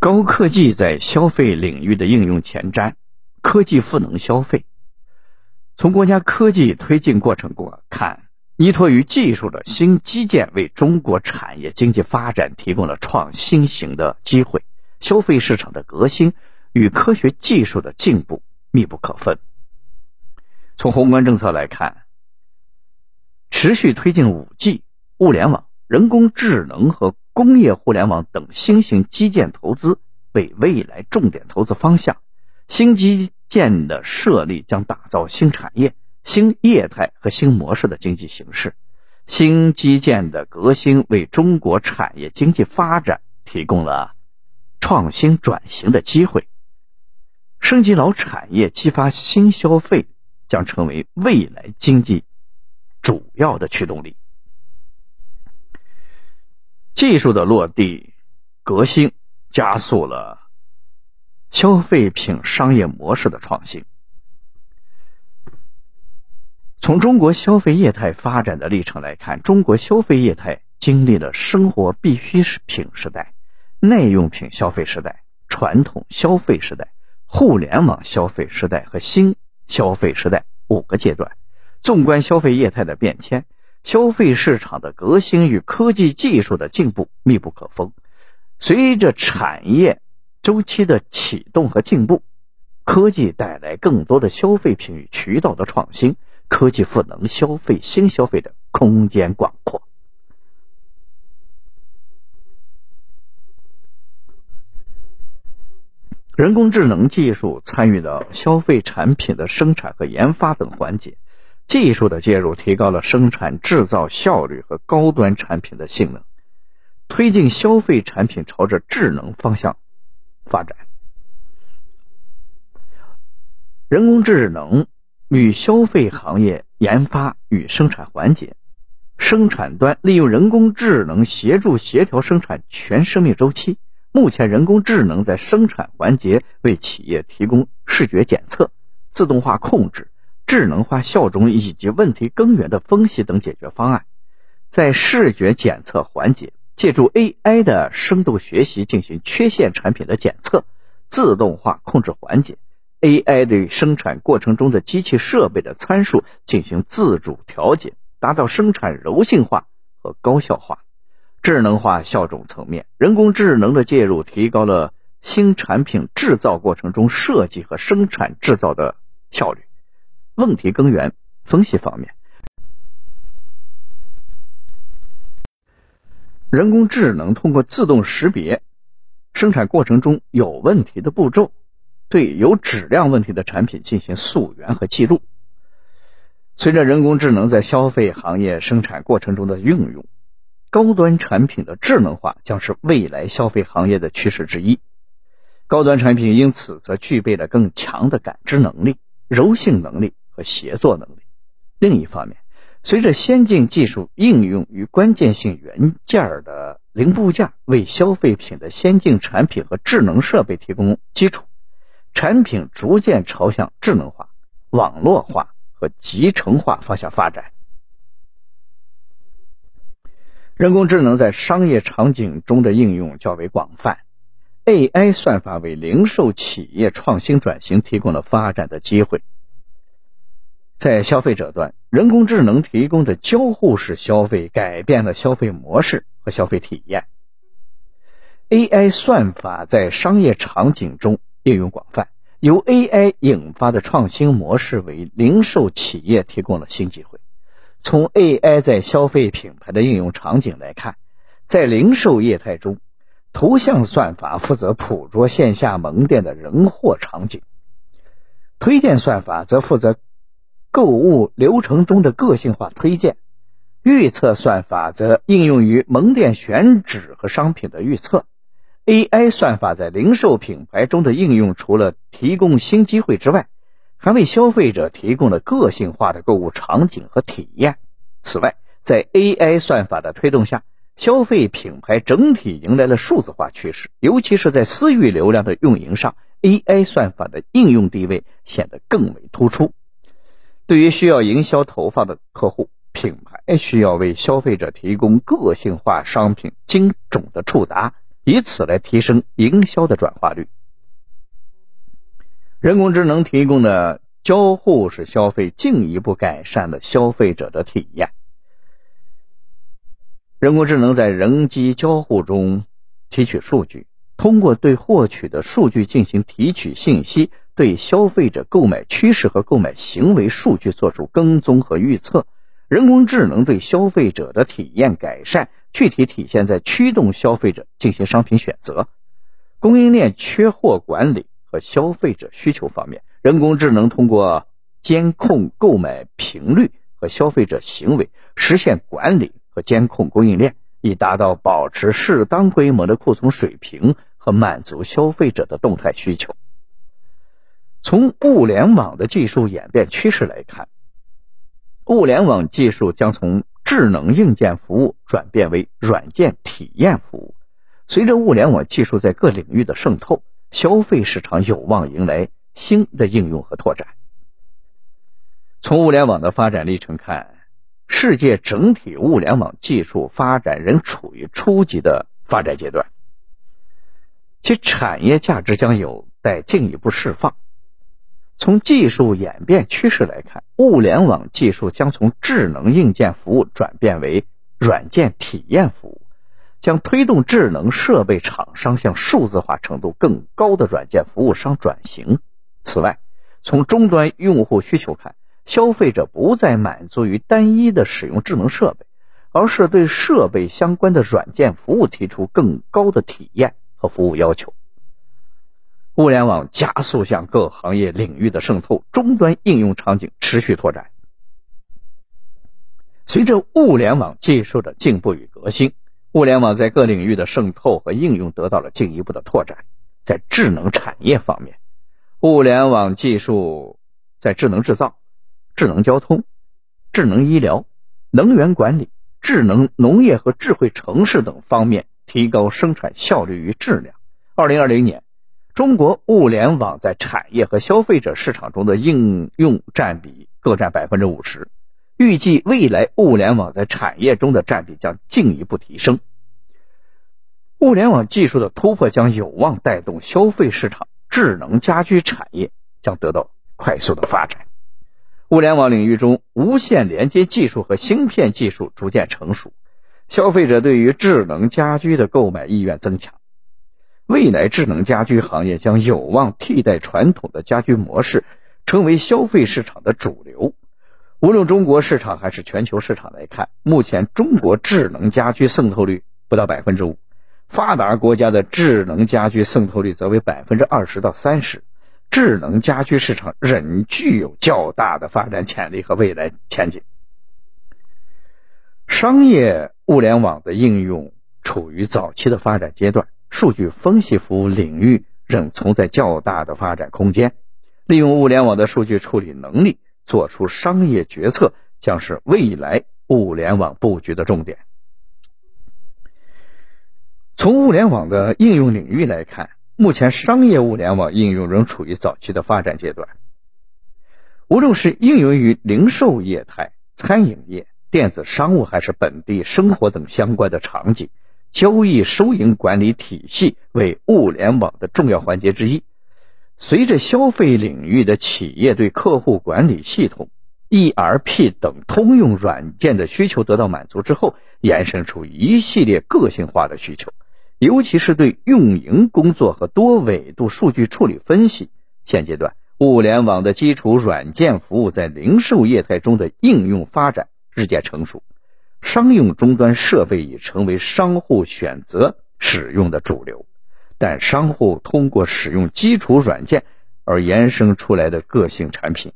高科技在消费领域的应用前瞻，科技赋能消费。从国家科技推进过程中看，依托于技术的新基建为中国产业经济发展提供了创新型的机会，消费市场的革新与科学技术的进步密不可分。从宏观政策来看，持续推进五 G、物联网、人工智能和工业互联网等新型基建投资为未来重点投资方向。新基建的设立将打造新产业、新业态和新模式的经济形势。新基建的革新为中国产业经济发展提供了创新转型的机会。升级老产业、激发新消费。将成为未来经济主要的驱动力。技术的落地革新，加速了消费品商业模式的创新。从中国消费业态发展的历程来看，中国消费业态经历了生活必需品时代、耐用品消费时代、传统消费时代、互联网消费时代和新。消费时代五个阶段，纵观消费业态的变迁，消费市场的革新与科技技术的进步密不可分。随着产业周期的启动和进步，科技带来更多的消费品与渠道的创新，科技赋能消费新消费的空间广阔。人工智能技术参与到消费产品的生产和研发等环节，技术的介入提高了生产制造效率和高端产品的性能，推进消费产品朝着智能方向发展。人工智能与消费行业研发与生产环节，生产端利用人工智能协助协调生产全生命周期。目前，人工智能在生产环节为企业提供视觉检测、自动化控制、智能化效种以及问题根源的分析等解决方案。在视觉检测环节，借助 AI 的深度学习进行缺陷产品的检测；自动化控制环节，AI 对生产过程中的机器设备的参数进行自主调节，达到生产柔性化和高效化。智能化效种层面，人工智能的介入提高了新产品制造过程中设计和生产制造的效率。问题根源分析方面，人工智能通过自动识别生产过程中有问题的步骤，对有质量问题的产品进行溯源和记录。随着人工智能在消费行业生产过程中的运用。高端产品的智能化将是未来消费行业的趋势之一，高端产品因此则具备了更强的感知能力、柔性能力和协作能力。另一方面，随着先进技术应用与关键性元件的零部件为消费品的先进产品和智能设备提供基础，产品逐渐朝向智能化、网络化和集成化方向发展。人工智能在商业场景中的应用较为广泛，AI 算法为零售企业创新转型提供了发展的机会。在消费者端，人工智能提供的交互式消费改变了消费模式和消费体验。AI 算法在商业场景中应用广泛，由 AI 引发的创新模式为零售企业提供了新机会。从 AI 在消费品牌的应用场景来看，在零售业态中，图像算法负责捕捉线下门店的人货场景，推荐算法则负责购物流程中的个性化推荐，预测算法则应用于门店选址和商品的预测。AI 算法在零售品牌中的应用，除了提供新机会之外，还为消费者提供了个性化的购物场景和体验。此外，在 AI 算法的推动下，消费品牌整体迎来了数字化趋势，尤其是在私域流量的运营上，AI 算法的应用地位显得更为突出。对于需要营销投放的客户，品牌需要为消费者提供个性化商品精准的触达，以此来提升营销的转化率。人工智能提供的交互式消费进一步改善了消费者的体验。人工智能在人机交互中提取数据，通过对获取的数据进行提取信息，对消费者购买趋势和购买行为数据做出跟踪和预测。人工智能对消费者的体验改善，具体体现在驱动消费者进行商品选择、供应链缺货管理。和消费者需求方面，人工智能通过监控购买频率和消费者行为，实现管理和监控供应链，以达到保持适当规模的库存水平和满足消费者的动态需求。从物联网的技术演变趋势来看，物联网技术将从智能硬件服务转变为软件体验服务。随着物联网技术在各领域的渗透，消费市场有望迎来新的应用和拓展。从物联网的发展历程看，世界整体物联网技术发展仍处于初级的发展阶段，其产业价值将有待进一步释放。从技术演变趋势来看，物联网技术将从智能硬件服务转变为软件体验服务。将推动智能设备厂商向数字化程度更高的软件服务商转型。此外，从终端用户需求看，消费者不再满足于单一的使用智能设备，而是对设备相关的软件服务提出更高的体验和服务要求。物联网加速向各行业领域的渗透，终端应用场景持续拓展。随着物联网技术的进步与革新。物联网在各领域的渗透和应用得到了进一步的拓展。在智能产业方面，物联网技术在智能制造、智能交通、智能医疗、能源管理、智能农业和智慧城市等方面提高生产效率与质量。二零二零年，中国物联网在产业和消费者市场中的应用占比各占百分之五十。预计未来物联网在产业中的占比将进一步提升。物联网技术的突破将有望带动消费市场，智能家居产业将得到快速的发展。物联网领域中，无线连接技术和芯片技术逐渐成熟，消费者对于智能家居的购买意愿增强。未来智能家居行业将有望替代传统的家居模式，成为消费市场的主流。无论中国市场还是全球市场来看，目前中国智能家居渗透率不到百分之五，发达国家的智能家居渗透率则为百分之二十到三十，智能家居市场仍具有较大的发展潜力和未来前景。商业物联网的应用处于早期的发展阶段，数据分析服务领域仍存在较大的发展空间，利用物联网的数据处理能力。做出商业决策将是未来物联网布局的重点。从物联网的应用领域来看，目前商业物联网应用仍处于早期的发展阶段。无论是应用于零售业态、餐饮业、电子商务，还是本地生活等相关的场景，交易收银管理体系为物联网的重要环节之一。随着消费领域的企业对客户管理系统、ERP 等通用软件的需求得到满足之后，衍生出一系列个性化的需求，尤其是对运营工作和多维度数据处理分析。现阶段，物联网的基础软件服务在零售业态中的应用发展日渐成熟，商用终端设备已成为商户选择使用的主流。但商户通过使用基础软件而延伸出来的个性产品，